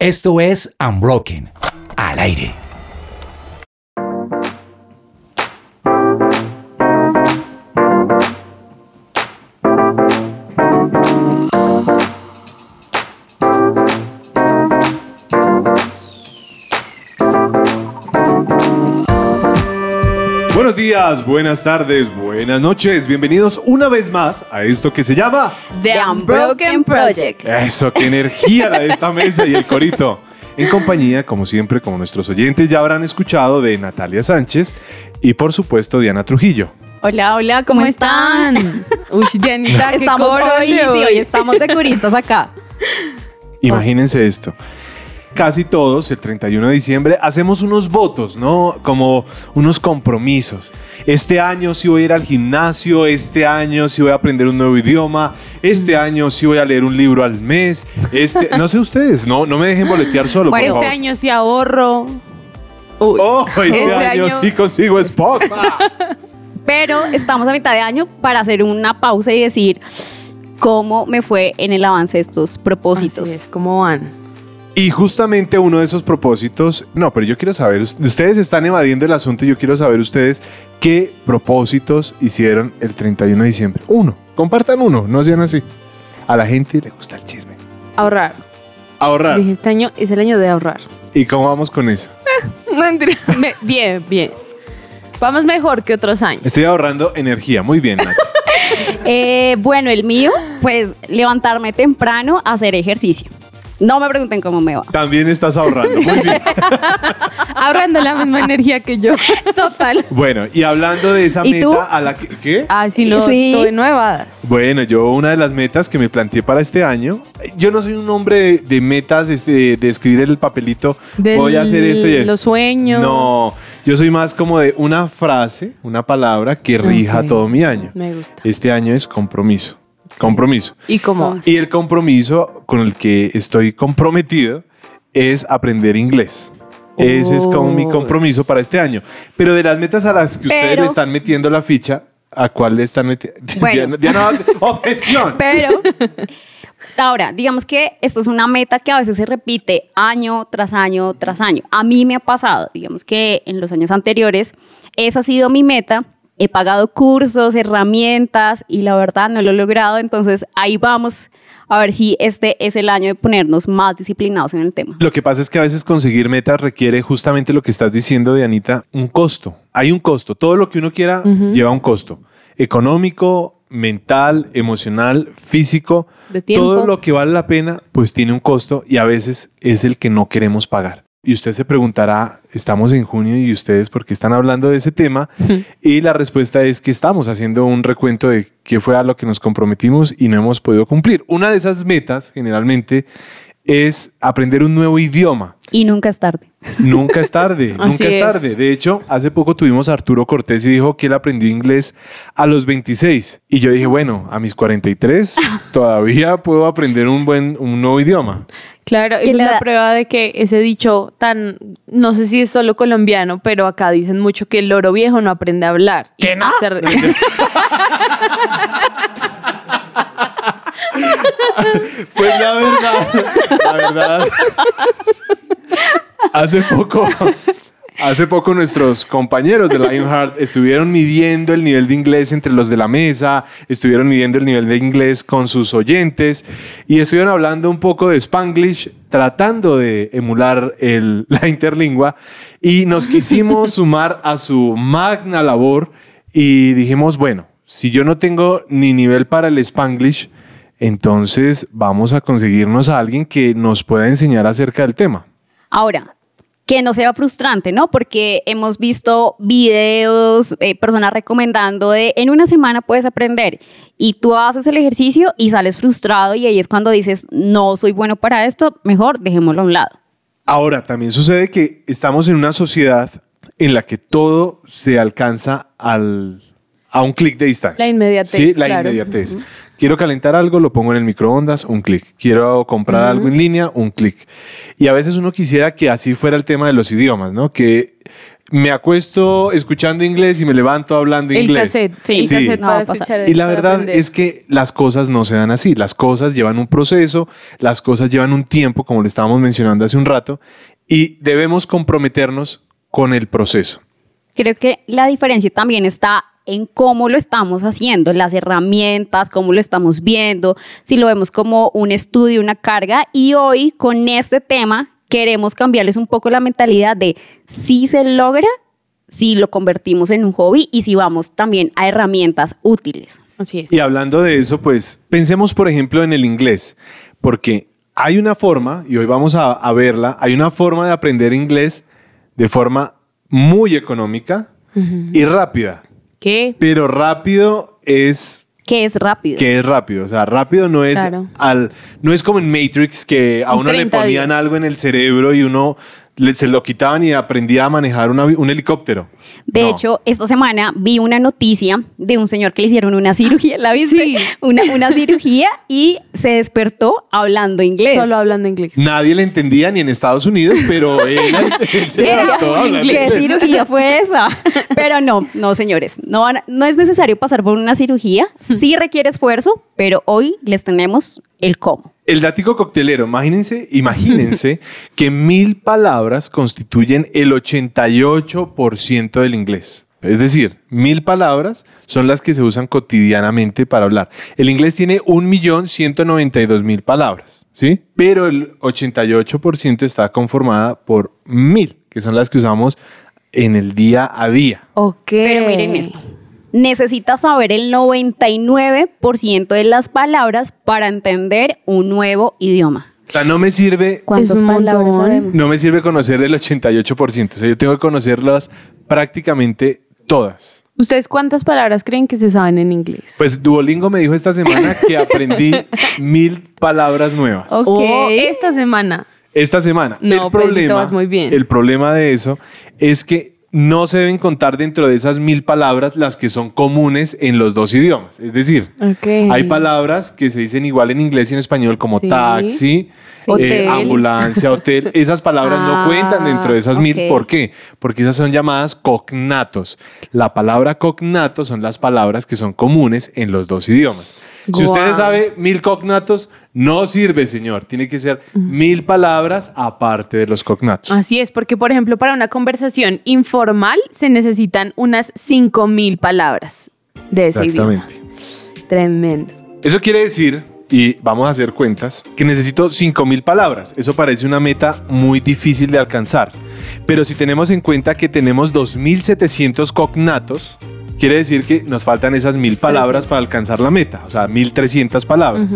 Esto es Unbroken, al aire. Días, buenas tardes, buenas noches. Bienvenidos una vez más a esto que se llama The Unbroken Project. Eso, qué energía la de esta mesa y el corito. En compañía, como siempre, como nuestros oyentes ya habrán escuchado, de Natalia Sánchez y por supuesto Diana Trujillo. Hola, hola, ¿cómo, están? Uy, Dianita, qué estamos coro hoy, de sí, hoy. hoy estamos de curistas acá. Imagínense esto. Casi todos, el 31 de diciembre, hacemos unos votos, ¿no? Como unos compromisos. Este año sí voy a ir al gimnasio, este año sí voy a aprender un nuevo idioma, este año sí voy a leer un libro al mes. Este, no sé ustedes, no, no me dejen boletear solo. Bueno, por este favor. año sí ahorro. Uy, Oh, este, Este año, año- sí consigo esposa. Pero estamos a mitad de año para hacer una pausa y decir cómo me fue en el avance de estos propósitos. así es, ¿cómo van? Y justamente uno de esos propósitos, no, pero yo quiero saber, us- ustedes están evadiendo el asunto y yo quiero saber ustedes qué propósitos hicieron el 31 de diciembre. Uno, compartan uno, no sean así. A la gente le gusta el chisme. Ahorrar. Ahorrar. Dije, este año es el año de ahorrar. ¿Y cómo vamos con eso? Me- bien, bien. Vamos mejor que otros años. Estoy ahorrando energía, muy bien. Eh, bueno, el mío, pues levantarme temprano a hacer ejercicio. No me pregunten cómo me va. También estás ahorrando, muy bien. Ahorrando la misma energía que yo. Total. Bueno, y hablando de esa ¿Y meta tú? a la que... ¿Qué? Ay, si no, Sí. estoy nuevadas. Bueno, yo una de las metas que me planteé para este año, yo no soy un hombre de, de metas, de, de escribir el papelito, Del- voy a hacer esto y esto. Los sueños. No, yo soy más como de una frase, una palabra que rija todo mi año. Me gusta. Este año es compromiso. Compromiso. ¿Y cómo vas? Y el compromiso con el que estoy comprometido es aprender inglés. Ese es como mi Oh. compromiso para este año. Pero de las metas a las que ustedes Pero- le están metiendo la ficha, ¿a cuál le están metiendo? Bueno. Diana, Diana, objeción. Pero ahora, digamos que esto es una meta que a veces se repite año tras año tras año. A mí me ha pasado, digamos que en los años anteriores, esa ha sido mi meta. He pagado cursos, herramientas y la verdad no lo he logrado. Entonces ahí vamos a ver si este es el año de ponernos más disciplinados en el tema. Lo que pasa es que a veces conseguir metas requiere justamente lo que estás diciendo, Dianita, un costo. Hay un costo. Todo lo que uno quiera lleva un costo. Económico, mental, emocional, físico. De tiempo. Todo lo que vale la pena, pues tiene un costo y a veces es el que no queremos pagar. Y usted se preguntará, estamos en junio y ustedes por qué están hablando de ese tema. Y la respuesta es que estamos haciendo un recuento de qué fue a lo que nos comprometimos y no hemos podido cumplir. Una de esas metas, generalmente, es aprender un nuevo idioma. Y nunca es tarde. Nunca es tarde, nunca es es. tarde. De hecho, hace poco tuvimos a Arturo Cortés y dijo que él aprendió inglés a los 26. Y yo dije, bueno, a mis 43 todavía puedo aprender un buen, un nuevo idioma. Claro, ¿Qué es la prueba de que ese dicho tan, no sé si es solo colombiano, pero acá dicen mucho que el loro viejo no aprende a hablar. ¿Qué no? Se- Pues la verdad, la verdad, hace poco, hace poco nuestros compañeros de Lionheart estuvieron midiendo el nivel de inglés entre los de la mesa, estuvieron midiendo el nivel de inglés con sus oyentes y estuvieron hablando un poco de Spanglish, tratando de emular el- la interlingua y nos quisimos sumar a su magna labor y dijimos, bueno, si yo no tengo ni nivel para el Spanglish, entonces vamos a conseguirnos a alguien que nos pueda enseñar acerca del tema. Ahora, que no sea frustrante, ¿no? Porque hemos visto videos, eh, personas recomendando de en una semana puedes aprender y tú haces el ejercicio y sales frustrado y ahí es cuando dices, no soy bueno para esto, mejor dejémoslo a un lado. Ahora, también sucede que estamos en una sociedad en la que todo se alcanza al, a un clic de distancia. La inmediatez, Sí, la claro. inmediatez. Quiero calentar algo, lo pongo en el microondas, un clic. Quiero comprar algo en línea, un clic. Y a veces uno quisiera que así fuera el tema de los idiomas, ¿no? Que me acuesto escuchando inglés y me levanto hablando El inglés. cassette. Sí. el Sí. cassette No, para. Y la verdad aprender. es que las cosas no se dan así. Las cosas llevan un proceso, las cosas llevan un tiempo, como lo estábamos mencionando hace un rato, y debemos comprometernos con el proceso. Creo que la diferencia también está en cómo lo estamos haciendo, las herramientas, cómo lo estamos viendo, si lo vemos como un estudio, una carga. Y hoy con este tema queremos cambiarles un poco la mentalidad de si se logra, si lo convertimos en un hobby y si vamos también a herramientas útiles. Así es. Y hablando de eso, pues pensemos, por ejemplo, en el inglés, porque hay una forma, y hoy vamos a, a verla, hay una forma de aprender inglés de forma muy económica y rápida. ¿Qué? Pero rápido es Que es rápido. que es rápido. O sea, rápido no es Claro. al, no es como en Matrix que a uno le 30 ponían días. algo en el cerebro y uno le- se lo quitaban y aprendía a manejar un helicóptero. De No. hecho, esta semana vi una noticia de un señor que le hicieron una cirugía, ¿la viste? Sí. Una, una cirugía y se despertó hablando inglés. Solo hablando inglés. Nadie le entendía ni en Estados Unidos, pero él, él se Era ¿Qué cirugía fue esa? Pero no, no, señores. No, no es necesario pasar por una cirugía. Sí requiere esfuerzo, pero hoy les tenemos el cómo. El dático coctelero, imagínense, imagínense que mil palabras constituyen el 88% del inglés. Es decir, mil palabras son las que se usan cotidianamente para hablar. El inglés tiene 1.192.000 palabras, ¿sí? Pero el 88% está conformada por mil, que son las que usamos en el día a día. Ok. Pero miren esto. Necesitas saber el 99% de las palabras para entender un nuevo idioma. O sea, no me sirve ¿Cuántas palabras sabemos? No me sirve conocer el 88%. O sea, yo tengo que conocerlas prácticamente todas. ¿Ustedes cuántas palabras creen que se saben en inglés? Pues Duolingo me dijo esta semana que aprendí mil palabras nuevas. Ok. O esta semana. Esta semana. No, el Pedrito, problema, vas muy bien. el problema de eso es que no se deben contar dentro de esas mil palabras las que son comunes en los dos idiomas. Es decir, hay palabras que se dicen igual en inglés y en español como Sí. taxi, Sí. eh, Hotel. ambulancia, hotel. Esas palabras Ah, no cuentan dentro de esas mil. ok. ¿Por qué? Porque esas son llamadas cognatos. La palabra cognato son las palabras que son comunes en los dos idiomas. Si Guau. ustedes sabe mil cognatos, no sirve, señor. Tiene que ser mil palabras aparte de los cognatos. Así es, porque por ejemplo para una conversación informal se necesitan unas 5000 palabras de ese idioma. Exactamente. Tremendo. Eso quiere decir, y vamos a hacer cuentas, que necesito 5000 palabras. Eso parece una meta muy difícil de alcanzar. Pero si tenemos en cuenta que tenemos 2700 cognatos, quiere decir que nos faltan esas mil palabras para alcanzar la meta, o sea, 1300 palabras.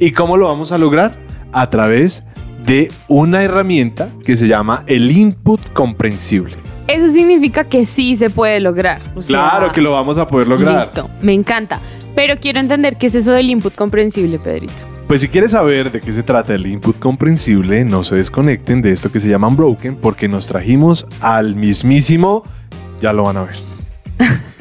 ¿Y cómo lo vamos a lograr? A través de una herramienta que se llama el input comprensible. Eso significa que sí se puede lograr. O sea, Claro que lo vamos a poder lograr. Listo, me encanta. Pero quiero entender qué es eso del input comprensible, Pedrito. Pues si quieres saber de qué se trata el input comprensible, no se desconecten de esto que se llama Unbroken porque nos trajimos al mismísimo, ya lo van a ver.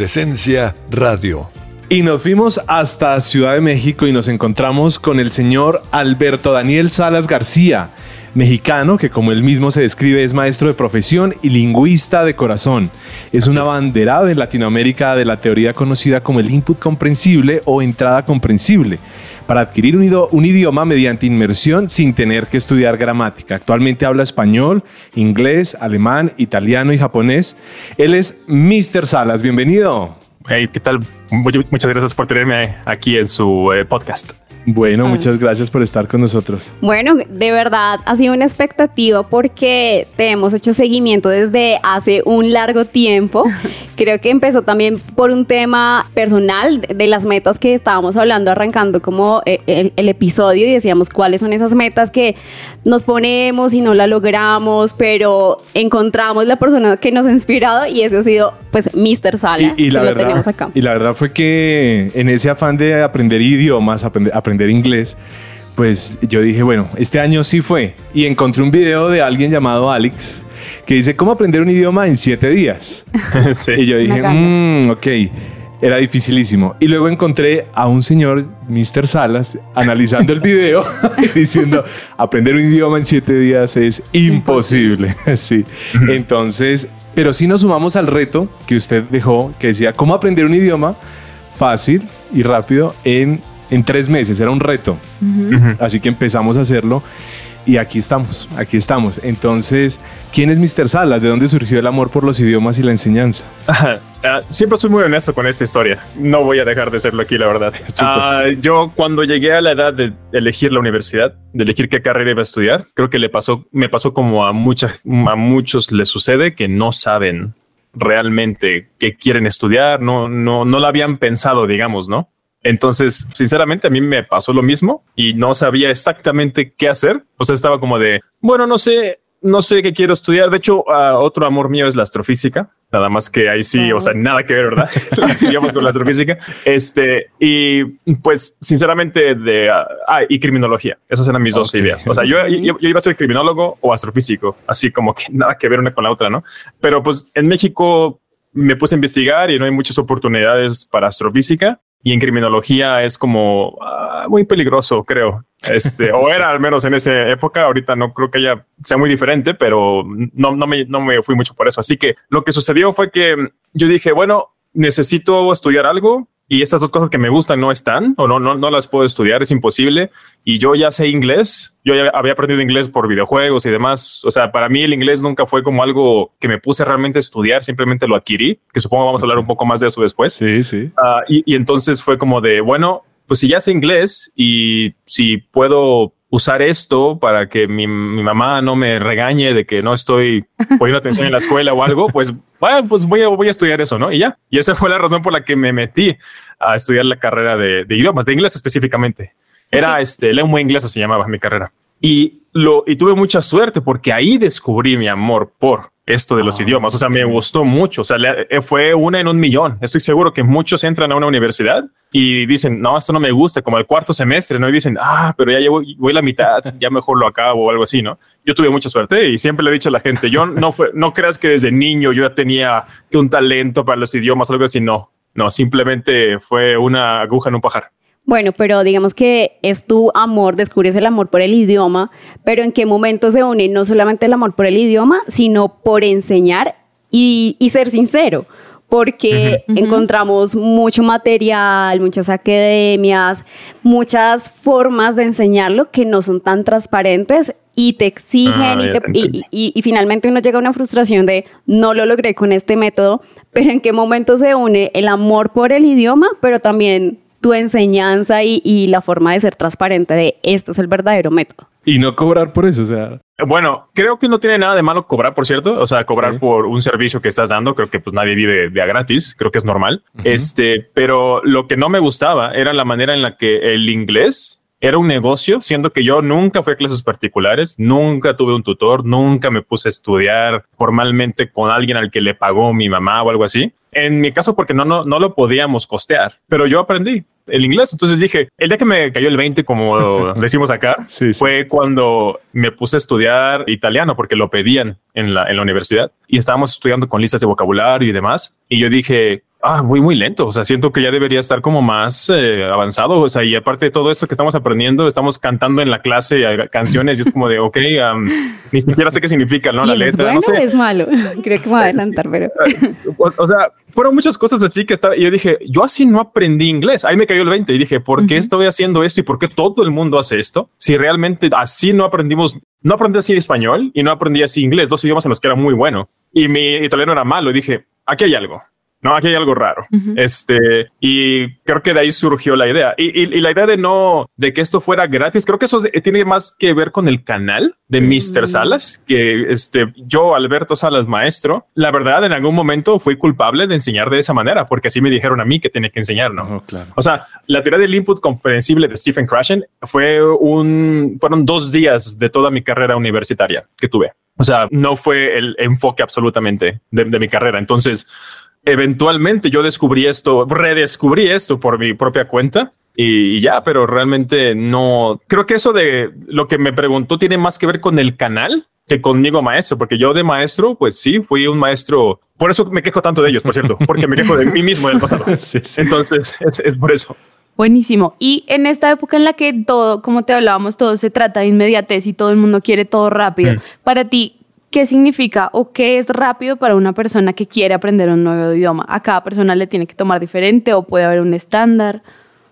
presencia radio. Y nos fuimos hasta Ciudad de México y nos encontramos con el señor Alberto Daniel Salas García, mexicano que como él mismo se describe es maestro de profesión y lingüista de corazón. Es un abanderado en Latinoamérica de la teoría conocida como el input comprensible o entrada comprensible para adquirir un, idioma mediante inmersión sin tener que estudiar gramática. Actualmente habla español, inglés, alemán, italiano y japonés. Él es Mr. Salas. Bienvenido. Hey, ¿qué tal? Much- Muchas gracias por tenerme aquí en su eh, podcast. Bueno, muchas gracias por estar con nosotros. Bueno, de verdad ha sido una expectativa porque te hemos hecho seguimiento desde hace un largo tiempo. Creo que empezó también por un tema personal de las metas que estábamos hablando arrancando como eh, el, el episodio y decíamos cuáles son esas metas que nos ponemos y no la logramos, pero encontramos la persona que nos ha inspirado y ese ha sido pues Mr. Salas, Y, y la que lo verdad, tenemos acá. y la verdad fue que en ese afán de aprender idiomas, aprender, aprender inglés, pues yo dije, bueno, este año sí fue. Y encontré un video de alguien llamado Alex que dice, ¿cómo aprender un idioma en siete días? Sí. Y yo dije, mmm, ok, era dificilísimo. Y luego encontré a un señor, Mr. Salas, analizando el video y diciendo, aprender un idioma en siete días es imposible. sí. Entonces, pero sí nos sumamos al reto que usted dejó, que decía, ¿cómo aprender un idioma fácil y rápido en, en tres meses? Era un reto. Así que empezamos a hacerlo. Y aquí estamos, aquí estamos. Entonces, ¿quién es Mr. Salas? ¿De dónde surgió el amor por los idiomas y la enseñanza? Ah, siempre soy muy honesto con esta historia. No voy a dejar de serlo aquí, la verdad. Ah, yo cuando llegué a la edad de elegir la universidad, de elegir qué carrera iba a estudiar, creo que le pasó, me pasó como a muchas, a muchos les sucede que no saben realmente qué quieren estudiar, no, no, no lo habían pensado, digamos, ¿no? Entonces, sinceramente, a mí me pasó lo mismo y no sabía exactamente qué hacer. O sea, estaba como de, bueno, no sé, no sé qué quiero estudiar. De hecho, ah, otro amor mío es la astrofísica. Nada más que ahí sí, o sea, nada que ver, ¿verdad? Idiomas con la astrofísica. Este, y pues, sinceramente, de, ah, y criminología. Esas eran mis dos Ok. ideas. O sea, yo, yo, yo iba a ser criminólogo o astrofísico, así como que nada que ver una con la otra, ¿no? Pero pues en México me puse a investigar y no hay muchas oportunidades para astrofísica. Y en criminología es como ah, muy peligroso, creo. Este, o era al menos en esa época. Ahorita no creo que haya sea muy diferente, pero no, no, me, no me fui mucho por eso. Así que lo que sucedió fue que yo dije, bueno, necesito estudiar algo y estas dos cosas que me gustan no están o no, no, no las puedo estudiar, es imposible. Y yo ya sé inglés, yo ya había aprendido inglés por videojuegos y demás. O sea, para mí el inglés nunca fue como algo que me puse realmente a estudiar, simplemente lo adquirí, que supongo vamos a hablar un poco más de eso después. Sí, sí. Ah, y, y entonces fue como de, bueno, pues si ya sé inglés y si puedo usar esto para que mi, mi mamá no me regañe de que no estoy poniendo atención en la escuela o algo, pues, bueno, pues voy a, voy a estudiar eso, ¿no? Y ya. Y esa fue la razón por la que me metí a estudiar la carrera de, de idiomas, de inglés específicamente. Era este, lengua inglesa se llamaba mi carrera. Y lo, y tuve mucha suerte porque ahí descubrí mi amor por esto de los idiomas. O sea, me gustó mucho. O sea, le- eh, fue una en un millón. Estoy seguro que muchos entran a una universidad y dicen, no, esto no me gusta, como el cuarto semestre, ¿no? Y dicen, ah, pero ya llevo, voy la mitad, ya mejor lo acabo o algo así, ¿no? Yo tuve mucha suerte y siempre le he dicho a la gente, yo no fue, no creas que desde niño yo ya tenía un talento para los idiomas o algo así, no. No, simplemente fue una aguja en un pajar. Bueno, pero digamos que es tu amor, descubres el amor por el idioma, pero ¿en qué momento se une no solamente el amor por el idioma, sino por enseñar y, y ser sincero? Porque encontramos mucho material, muchas academias, muchas formas de enseñarlo que no son tan transparentes y te exigen Ah, y, ya te- te y- entendí. y- y finalmente uno llega a una frustración de no lo logré con este método, pero en qué momento se une el amor por el idioma, pero también tu enseñanza y, y la forma de ser transparente de este es el verdadero método. Y no cobrar por eso, o sea, Bueno, creo que no tiene nada de malo cobrar, por cierto. O sea, cobrar Sí. por un servicio que estás dando. Creo que pues nadie vive de a gratis. Creo que es normal. Este, pero lo que no me gustaba era la manera en la que el inglés era un negocio, siendo que yo nunca fui a clases particulares, nunca tuve un tutor, nunca me puse a estudiar formalmente con alguien al que le pagó mi mamá o algo así. En mi caso, porque no, no, no lo podíamos costear, pero yo aprendí el inglés. Entonces dije, el día que me cayó el 20, como decimos acá, Sí, sí. fue cuando me puse a estudiar italiano porque lo pedían en la, en la universidad y estábamos estudiando con listas de vocabulario y demás. Y yo dije, ah, muy, muy lento. O sea, siento que ya debería estar como más eh, avanzado. O sea, y aparte de todo esto que estamos aprendiendo, estamos cantando en la clase canciones y es como de, ok, um, ni siquiera sé qué significa, ¿no? ¿Y La eso es letra, bueno no sé. es malo? Creo que me voy a adelantar, pero... O, o sea, fueron muchas cosas así que estaba, y yo dije, yo así no aprendí inglés. Ahí me cayó el 20 y dije, ¿por qué estoy haciendo esto y por qué todo el mundo hace esto? Si realmente así no aprendimos, no aprendí así español y no aprendí así inglés, dos idiomas en los que era muy bueno y mi italiano era malo. Y dije, aquí hay algo. No, aquí hay algo raro. Este, y creo que de ahí surgió la idea. Y, y, la idea de no, de que esto fuera gratis, creo que eso tiene más que ver con el canal de Mr. Salas, que este, yo, Alberto Salas, maestro, la verdad, en algún momento fui culpable de enseñar de esa manera, porque así me dijeron a mí que tenía que enseñar, ¿no? Oh, claro. O sea, la teoría del input comprensible de Stephen Krashen fue un, fueron dos días de toda mi carrera universitaria que tuve. O sea, no fue el enfoque absolutamente de, de mi carrera. Entonces, eventualmente yo descubrí esto, redescubrí esto por mi propia cuenta y, ya, pero realmente no creo que eso de lo que me preguntó tiene más que ver con el canal que conmigo maestro, porque yo de maestro, pues sí, fui un maestro. Por eso me quejo tanto de ellos, por cierto, porque me quejo de mí mismo del pasado. Entonces es, por eso. Buenísimo. Y en esta época en la que todo, como te hablábamos, todo se trata de inmediatez y todo el mundo quiere todo rápido, mm. para ti, ¿qué significa o qué es rápido para una persona que quiere aprender un nuevo idioma? ¿A cada persona le tiene que tomar diferente o puede haber un estándar?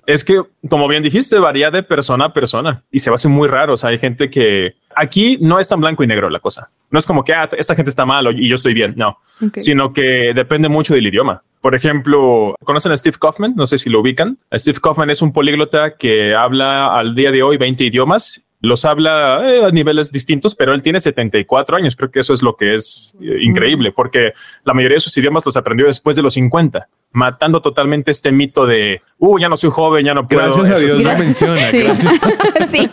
Es que, como bien dijiste, varía de persona a persona y se va a hacer muy raro. O sea, hay gente que aquí no es tan blanco y negro la cosa. No es como que ah, esta gente está mal y yo estoy bien. No, sino que depende mucho del idioma. Por ejemplo, ¿conocen a Steve Kaufman? No sé si lo ubican. Steve Kaufman es un políglota que habla al día de hoy 20 idiomas los habla eh, a niveles distintos, pero él tiene 74 años. Creo que eso es lo que es eh, increíble, porque la mayoría de sus idiomas los aprendió después de los 50, matando totalmente este mito de, uh, ya no soy joven, ya no puedo. Gracias a Dios lo menciona. Sí. sí.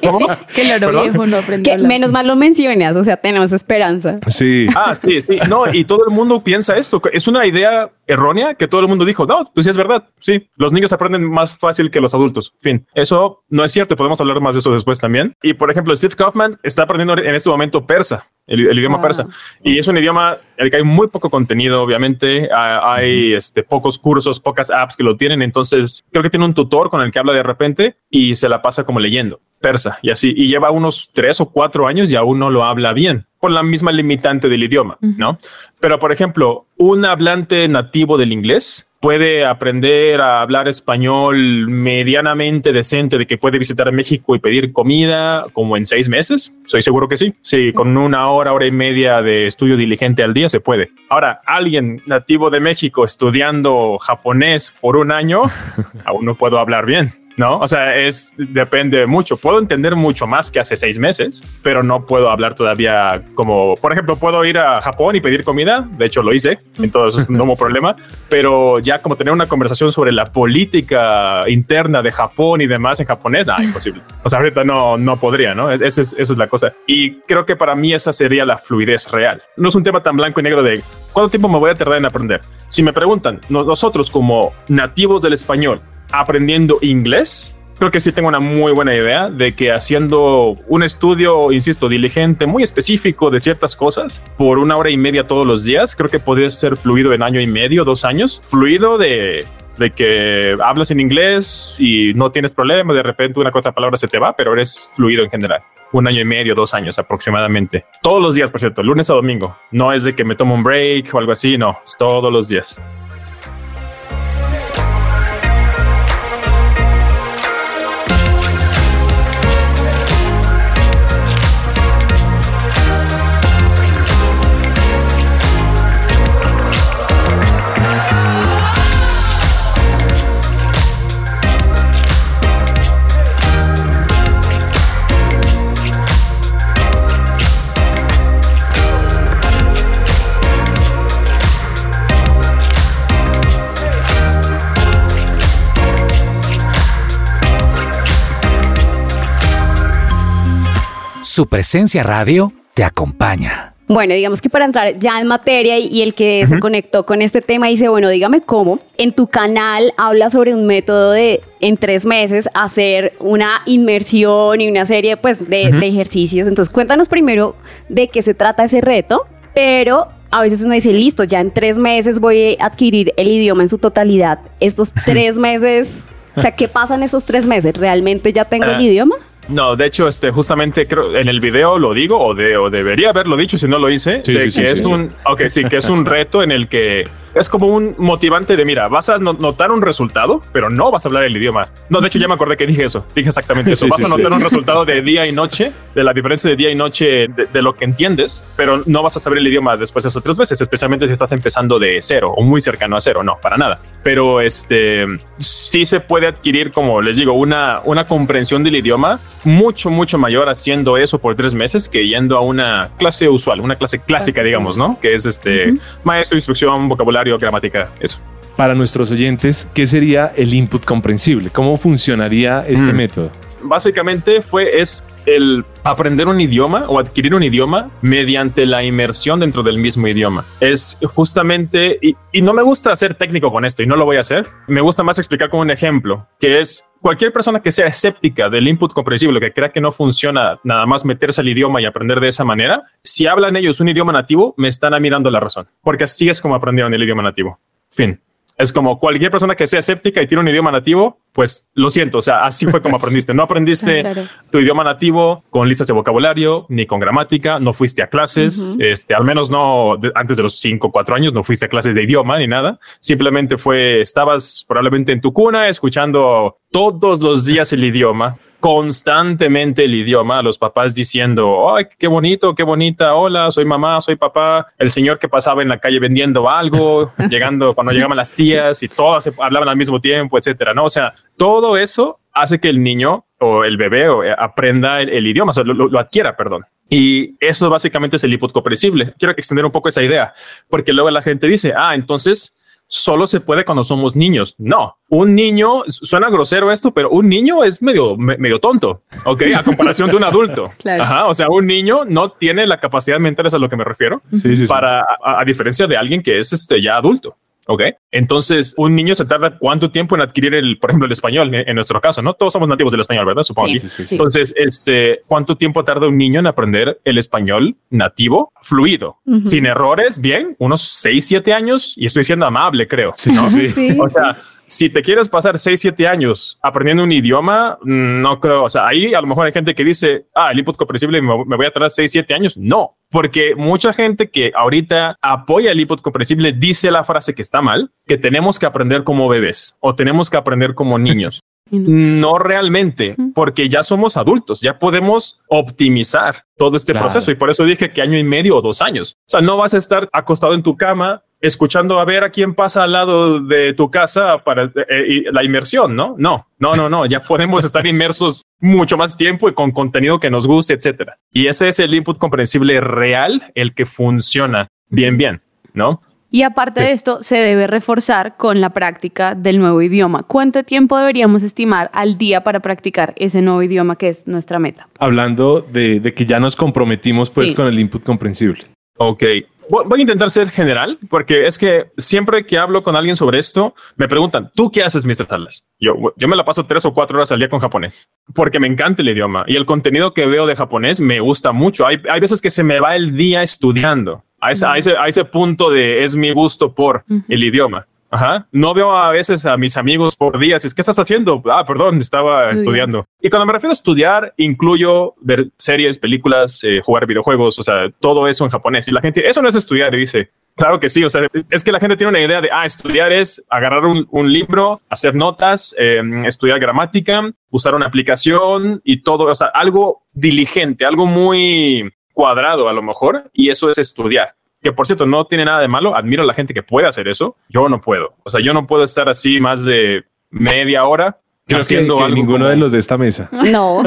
Que lo viejo no aprendió. menos mal lo mencionas, o sea, tenemos esperanza. Sí. Ah, sí, sí. No, y todo el mundo piensa esto. Es una idea errónea que todo el mundo dijo, no, pues sí es verdad. Sí, los niños aprenden más fácil que los adultos. Fin, eso no es cierto. Podemos hablar más de eso después también. Y por ejemplo, Steve Kaufman está aprendiendo en este momento persa, el, idioma persa. Y es un idioma en el que hay muy poco contenido, obviamente. Hay este, pocos cursos, pocas apps que lo tienen. Entonces, creo que tiene un tutor con el que habla de repente y se la pasa como leyendo persa y así. Y lleva unos tres o cuatro años y aún no lo habla bien por la misma limitante del idioma, ¿no? Pero, por ejemplo, un hablante nativo del inglés puede aprender a hablar español medianamente decente de que puede visitar México y pedir comida como en seis meses? Soy seguro que sí. Sí, con una hora, hora y media de estudio diligente al día se puede. Ahora, alguien nativo de México estudiando japonés por un año, aún no puedo hablar bien. ¿No? O sea, es depende mucho. Puedo entender mucho más que hace seis meses, pero no puedo hablar todavía como, por ejemplo, puedo ir a Japón y pedir comida. De hecho, lo hice, entonces no hubo problema. Pero ya como tener una conversación sobre la política interna de Japón y demás en japonés, nada, imposible. O sea, ahorita no, no podría, ¿no? Esa es, esa es la cosa. Y creo que para mí esa sería la fluidez real. No es un tema tan blanco y negro de cuánto tiempo me voy a tardar en aprender. Si me preguntan, nosotros como nativos del español, aprendiendo inglés, creo que sí tengo una muy buena idea de que haciendo un estudio, insisto, diligente, muy específico de ciertas cosas por una hora y media todos los días, creo que podría ser fluido en año y medio, dos años. Fluido de, de que hablas en inglés y no tienes problema, de repente una otra palabra se te va, pero eres fluido en general. Un año y medio, dos años aproximadamente. Todos los días, por cierto, lunes a domingo. No es de que me tomo un break o algo así, no, es todos los días. Su presencia radio te acompaña. Bueno, digamos que para entrar ya en materia y, el que se conectó con este tema dice, bueno, dígame cómo. En tu canal habla sobre un método de en tres meses hacer una inmersión y una serie pues de, de ejercicios. Entonces cuéntanos primero de qué se trata ese reto, pero a veces uno dice, listo, ya en tres meses voy a adquirir el idioma en su totalidad. Estos tres meses, o sea, ¿qué pasa en esos tres meses? ¿Realmente ya tengo el ah. idioma? No, de hecho, este, justamente creo en el video lo digo, o, de, o debería haberlo dicho si no lo hice, de que es un, sí, que es un reto en el que es como un motivante de, mira, vas a notar un resultado, pero no vas a hablar el idioma. No, de hecho ya me acordé que dije eso, dije exactamente eso. vas a notar un resultado de día y noche, de la diferencia de día y noche de, de, lo que entiendes, pero no vas a saber el idioma después de eso tres veces, especialmente si estás empezando de cero o muy cercano a cero, no, para nada. Pero este sí se puede adquirir, como les digo, una, una comprensión del idioma mucho, mucho mayor haciendo eso por tres meses que yendo a una clase usual, una clase clásica, digamos, ¿no? Que es este maestro, instrucción, vocabulario, gramática, eso para nuestros oyentes, ¿qué sería el input comprensible? ¿Cómo funcionaría este mm. método? Básicamente fue es el aprender un idioma o adquirir un idioma mediante la inmersión dentro del mismo idioma. Es justamente, y, y no me gusta ser técnico con esto y no lo voy a hacer, me gusta más explicar con un ejemplo, que es cualquier persona que sea escéptica del input comprensible, que crea que no funciona nada más meterse al idioma y aprender de esa manera, si hablan ellos un idioma nativo, me están mirando la razón, porque así es como aprendieron el idioma nativo. Fin. Es como cualquier persona que sea escéptica y tiene un idioma nativo, pues lo siento, o sea, así fue como aprendiste. No aprendiste tu idioma nativo con listas de vocabulario ni con gramática, no fuiste a clases, este, al menos no antes de los cinco o cuatro años, no fuiste a clases de idioma ni nada. Simplemente fue, estabas probablemente en tu cuna escuchando todos los días el idioma, constantemente el idioma, los papás diciendo, ay, qué bonito, qué bonita, hola, soy mamá, soy papá, el señor que pasaba en la calle vendiendo algo, llegando cuando llegaban las tías y todas hablaban al mismo tiempo, etcétera, ¿no? O sea, todo eso hace que el niño o el bebé o, eh, aprenda el, idioma, o sea, lo, adquiera, perdón. Y eso básicamente es el input comprensible. Quiero extender un poco esa idea, porque luego la gente dice, ah, entonces solo se puede cuando somos niños. No, un niño, suena grosero esto, pero un niño es medio, medio tonto, ¿ok? A comparación de un adulto. Ajá, o sea, un niño no tiene la capacidad mental, es a lo que me refiero, para, a, diferencia de alguien que es este, ya adulto. Ok. Entonces, un niño se tarda cuánto tiempo en adquirir el, por ejemplo, el español en nuestro caso, ¿no? Todos somos nativos del español, ¿verdad? Supongo. Entonces, este, ¿cuánto tiempo tarda un niño en aprender el español nativo fluido? Sin errores, bien, unos 6, 7 años y estoy siendo amable, creo. Sí, ¿no? sí. O sea, si te quieres pasar 6, 7 años aprendiendo un idioma, no creo. O sea, ahí a lo mejor hay gente que dice, ah, el input comprensible me, voy a tardar 6, 7 años. No, porque mucha gente que ahorita apoya el input comprensible dice la frase que está mal, que tenemos que aprender como bebés o tenemos que aprender como niños. No realmente, porque ya somos adultos, ya podemos optimizar todo este proceso y por eso dije que año y medio o dos años. O sea, no vas a estar acostado en tu cama escuchando a ver a quién pasa al lado de tu casa para eh, la inmersión, ¿no? No, no, no, no, ya podemos estar inmersos mucho más tiempo y con contenido que nos guste, etcétera. Y ese es el input comprensible real, el que funciona bien, bien, ¿no? Y aparte de esto, se debe reforzar con la práctica del nuevo idioma. ¿Cuánto tiempo deberíamos estimar al día para practicar ese nuevo idioma que es nuestra meta? Hablando de, que ya nos comprometimos pues con el input comprensible. Ok, Voy a intentar ser general, porque es que siempre que hablo con alguien sobre esto, me preguntan, ¿tú qué haces, Mr. Salas? Yo, yo me la paso tres o cuatro horas al día con japonés, porque me encanta el idioma y el contenido que veo de japonés me gusta mucho. Hay, hay veces que se me va el día estudiando a ese, a ese, a ese punto de es mi gusto por el idioma. Ajá. No veo a veces a mis amigos por días. Es que estás haciendo? Ah, perdón, estaba estudiando. Y cuando me refiero a estudiar, incluyo ver series, películas, eh, jugar videojuegos, o sea, todo eso en japonés. Y la gente, eso no es estudiar. Y dice, claro que sí. O sea, es que la gente tiene una idea de, ah, estudiar es agarrar un, libro, hacer notas, em, estudiar gramática, usar una aplicación y todo, o sea, algo diligente, algo muy cuadrado a lo mejor. Y eso es estudiar que por cierto no tiene nada de malo, admiro a la gente que puede hacer eso, yo no puedo, o sea, yo no puedo estar así más de media hora haciendo algo ninguno de los de esta mesa. No.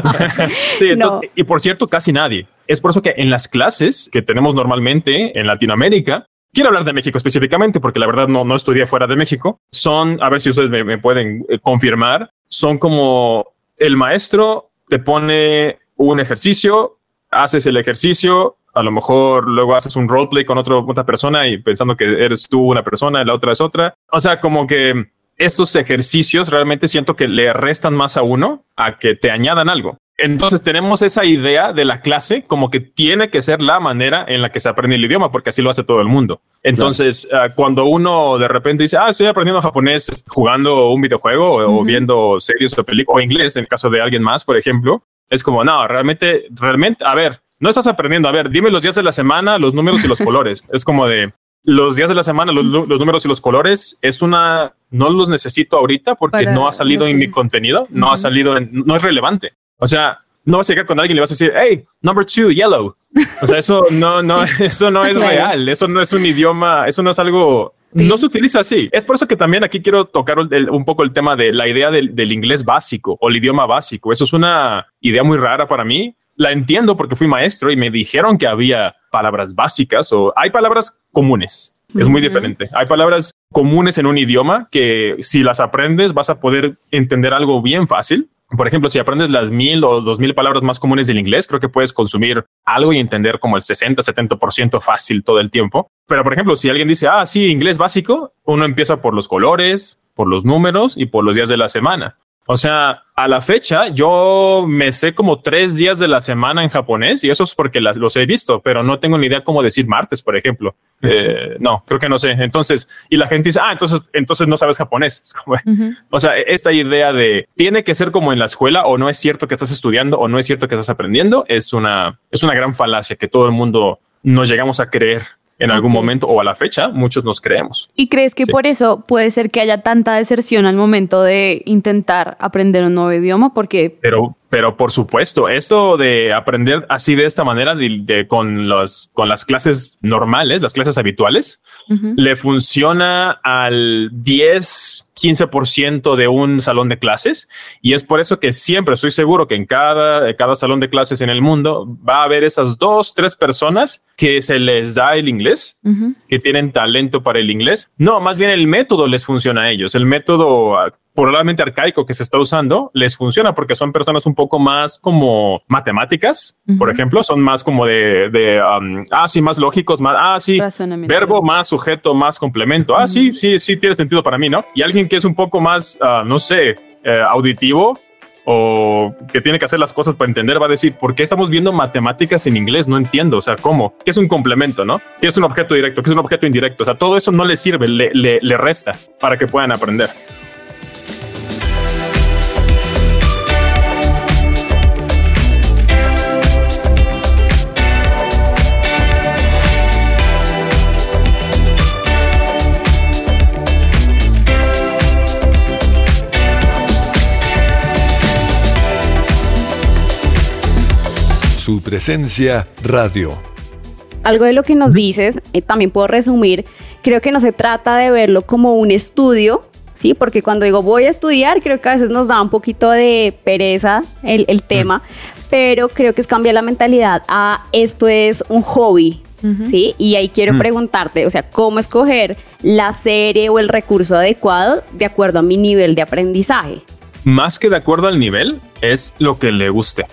sí, y por cierto, casi nadie. Es por eso que en las clases que tenemos normalmente en Latinoamérica, quiero hablar de México específicamente, porque la verdad no, no estudié fuera de México, son, a ver si ustedes me, me pueden eh, confirmar, son como el maestro te pone un ejercicio, haces el ejercicio, a lo mejor luego haces un roleplay con otra persona y pensando que eres tú una persona y la otra es otra. O sea, como que estos ejercicios realmente siento que le restan más a uno a que te añadan algo. Entonces tenemos esa idea de la clase como que tiene que ser la manera en la que se aprende el idioma, porque así lo hace todo el mundo. Entonces, ah, cuando uno de repente dice, ah, estoy aprendiendo japonés jugando un videojuego o, viendo series o películas, o inglés en el caso de alguien más, por ejemplo, es como, no, realmente, realmente, a ver, no estás aprendiendo. A ver, dime los días de la semana, los números y los colores. Es como de los días de la semana, los, números y los colores. Es una, no los necesito ahorita porque no ha salido en mi contenido, no ha salido, en, no es relevante. O sea, no vas a llegar con alguien y le vas a decir, hey, number two, yellow. O sea, eso no, no, eso no es real. Eso no es un idioma, eso no es algo no se utiliza así. Es por eso que también aquí quiero tocar un poco el tema de la idea del, del, inglés básico o el idioma básico. Eso es una idea muy rara para mí. La entiendo porque fui maestro y me dijeron que había palabras básicas o hay palabras comunes. Es muy diferente. Hay palabras comunes en un idioma que si las aprendes vas a poder entender algo bien fácil por ejemplo, si aprendes las mil o dos mil palabras más comunes del inglés, creo que puedes consumir algo y entender como el 60, 70% fácil todo el tiempo. Pero, por ejemplo, si alguien dice, ah, sí, inglés básico, uno empieza por los colores, por los números y por los días de la semana. O sea, a la fecha yo me sé como tres días de la semana en japonés y eso es porque las, los he visto, pero no tengo ni idea cómo decir martes, por ejemplo. Eh, no, creo que no sé. Entonces, y la gente dice, ah, entonces, entonces no sabes japonés. O sea, esta idea de tiene que ser como en la escuela o no es cierto que estás estudiando o no es cierto que estás aprendiendo es una, es una gran falacia que todo el mundo nos llegamos a creer en algún momento o a la fecha, muchos nos creemos. ¿Y crees que por eso puede ser que haya tanta deserción al momento de intentar aprender un nuevo idioma? Porque... Pero, pero por supuesto, esto de aprender así de esta manera, de, con, los, con las clases normales, las clases habituales, le funciona al 10, 15% de un salón de clases y es por eso que siempre estoy seguro que en cada, cada salón de clases en el mundo va a haber esas dos, tres personas que se les da el inglés, que tienen talento para el inglés. No, más bien el método les funciona a ellos. El método probablemente arcaico que se está usando les funciona porque son personas un poco más como matemáticas, por ejemplo, son más como de, de um, ah, sí, más lógicos, más, ah, sí, verbo más sujeto más complemento. Ah, sí, sí, sí, tiene sentido para mí, ¿no? Y alguien que es un poco más, uh, no sé, eh, auditivo, o que tiene que hacer las cosas para entender, va a decir, ¿por qué estamos viendo matemáticas en inglés? No entiendo, o sea, ¿cómo? ¿Qué es un complemento, no? ¿Qué es un objeto directo? ¿Qué es un objeto indirecto? O sea, todo eso no les sirve, le, le, le resta para que puedan aprender. Su presencia radio. Algo de lo que nos dices, eh, también puedo resumir, creo que no se trata de verlo como un estudio, ¿sí? Porque cuando digo voy a estudiar, creo que a veces nos da un poquito de pereza el, el tema, pero creo que es cambiar la mentalidad a esto es un hobby, ¿sí? Y ahí quiero preguntarte, o sea, ¿cómo escoger la serie o el recurso adecuado de acuerdo a mi nivel de aprendizaje? Más que de acuerdo al nivel, es lo que le guste.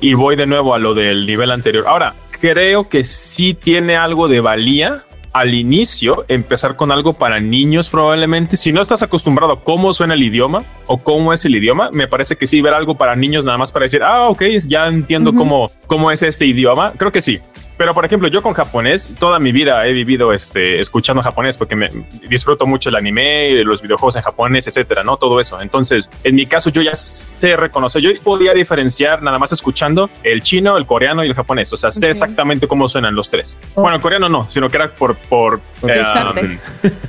Y voy de nuevo a lo del nivel anterior. Ahora, creo que sí tiene algo de valía al inicio empezar con algo para niños probablemente. Si no estás acostumbrado a cómo suena el idioma o cómo es el idioma, me parece que sí ver algo para niños nada más para decir, ah, ok, ya entiendo cómo, cómo es este idioma. Creo que sí. Pero por ejemplo, yo con japonés, toda mi vida he vivido este, escuchando japonés porque me disfruto mucho el anime, los videojuegos en japonés, etcétera, no todo eso. Entonces, en mi caso, yo ya sé reconocer, yo podía diferenciar nada más escuchando el chino, el coreano y el japonés. O sea, sé exactamente cómo suenan los tres. Oh. Bueno, el coreano no, sino que era por, por eh,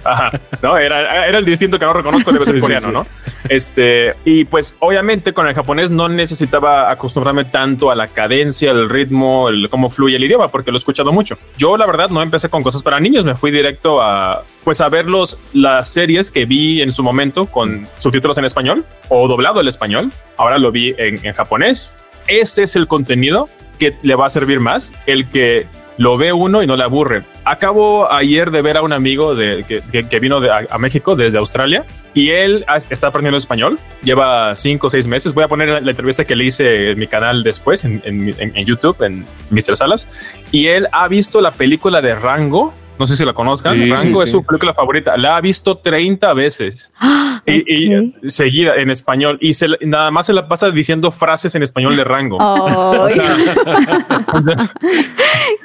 ajá, no era, era el distinto que no reconozco, debe ser coreano, ¿no? Este, y pues obviamente con el japonés no necesitaba acostumbrarme tanto a la cadencia, el ritmo, el cómo fluye el idioma, porque lo he escuchado mucho. Yo la verdad no empecé con cosas para niños, me fui directo a pues a ver los, las series que vi en su momento con subtítulos en español o doblado el español. Ahora lo vi en, en japonés. Ese es el contenido que le va a servir más, el que lo ve uno y no le aburre. Acabo ayer de ver a un amigo de, que, vino a, México desde Australia y él está aprendiendo español. Lleva cinco o seis meses. Voy a poner la, entrevista que le hice en mi canal después en, en YouTube, en Mr. Salas. Y él ha visto la película de Rango no sé si la conozcan. Rango es su película favorita. La ha visto 30 veces y, seguida en español y se, nada más se la pasa diciendo frases en español de Rango.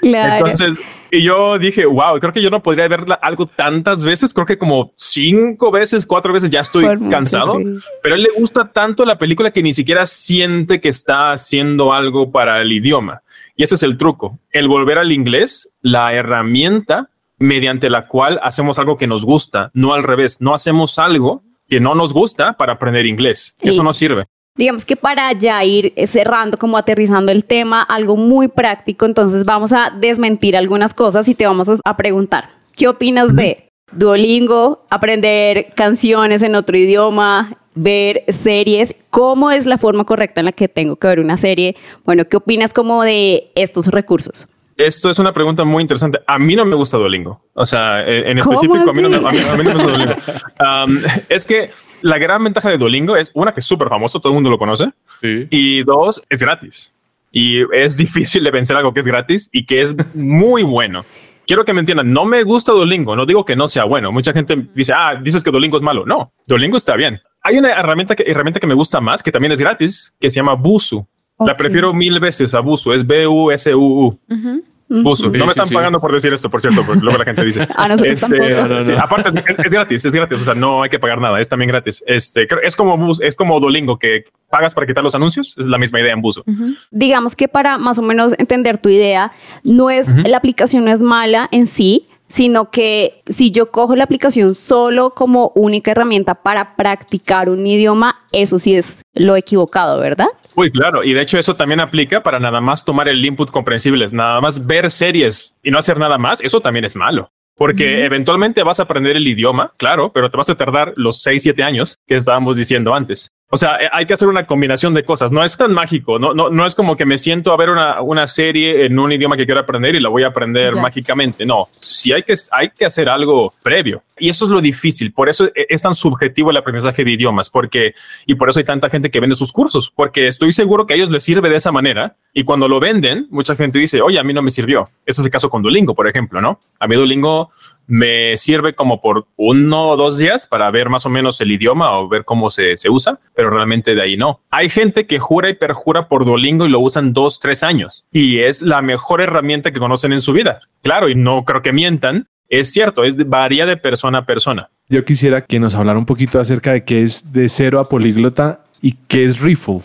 claro. Entonces, y yo dije, wow, creo que yo no podría verla algo tantas veces. Creo que como cinco veces, cuatro veces ya estoy cansado. Pero a él le gusta tanto la película que ni siquiera siente que está haciendo algo para el idioma. Y ese es el truco. El volver al inglés, la herramienta mediante la cual hacemos algo que nos gusta, no al revés, no hacemos algo que no nos gusta para aprender inglés. Eso no sirve. Digamos que para ya ir cerrando, como aterrizando el tema, algo muy práctico, entonces vamos a desmentir algunas cosas y te vamos a preguntar, ¿qué opinas de Duolingo, aprender canciones en otro idioma, ver series? ¿Cómo es la forma correcta en la que tengo que ver una serie? Bueno, ¿qué opinas como de estos recursos? Esto es una pregunta muy interesante. A mí no me gusta Duolingo. O sea, en específico, a mí, no me, gusta Duolingo. es que la gran ventaja de Duolingo es una que es súper famoso, todo el mundo lo conoce. Y dos, es gratis. Y es difícil de vencer algo que es gratis y que es muy bueno. Quiero que me entiendan, no me gusta Duolingo, no digo que no sea bueno. Mucha gente dice, ah, dices que Duolingo es malo. No, Duolingo está bien. Hay una herramienta que, herramienta que me gusta más, que también es gratis, que se llama Busu. La prefiero mil veces a Busu, es B-U-S-U-U. Busu. no me están pagando por decir esto, por cierto, porque luego la gente dice. este, aparte, es, gratis, es gratis. O sea, no hay que pagar nada, es también gratis. Este, es como es como Dolingo que pagas para quitar los anuncios. Es la misma idea en Busu. Digamos que para más o menos entender tu idea, no es la aplicación no es mala en sí, sino que si yo cojo la aplicación solo como única herramienta para practicar un idioma, eso sí es lo equivocado, ¿verdad? Uy, claro. Y de hecho eso también aplica para nada más tomar el input comprensibles, nada más ver series y no hacer nada más. Eso también es malo. Porque eventualmente vas a aprender el idioma, claro, pero te vas a tardar los 6, 7 años que estábamos diciendo antes. O sea, eh, hay que hacer una combinación de cosas. No es tan mágico. No, no, no es como que me siento a ver una, una serie en un idioma que quiero aprender y la voy a aprender mágicamente. No, sí hay que, hay que hacer algo previo. Y eso es lo difícil. Por eso e, es tan subjetivo el aprendizaje de idiomas, porque y por eso hay tanta gente que vende sus cursos, porque estoy seguro que a ellos les sirve de esa manera. Y cuando lo venden, mucha gente dice, oye, a mí no me sirvió. Ese es el caso con Duolingo, por ejemplo, ¿no? A mí Duolingo me sirve como por uno o dos días para ver más o menos el idioma o ver cómo se, se, usa, pero realmente de ahí no. Hay gente que jura y perjura por Duolingo y lo usan dos, tres años y es la mejor herramienta que conocen en su vida. Claro, y no creo que mientan. Es cierto, es varía de persona a persona. Yo quisiera que nos hablara un poquito acerca de qué es de cero a políglota y qué es Riffled.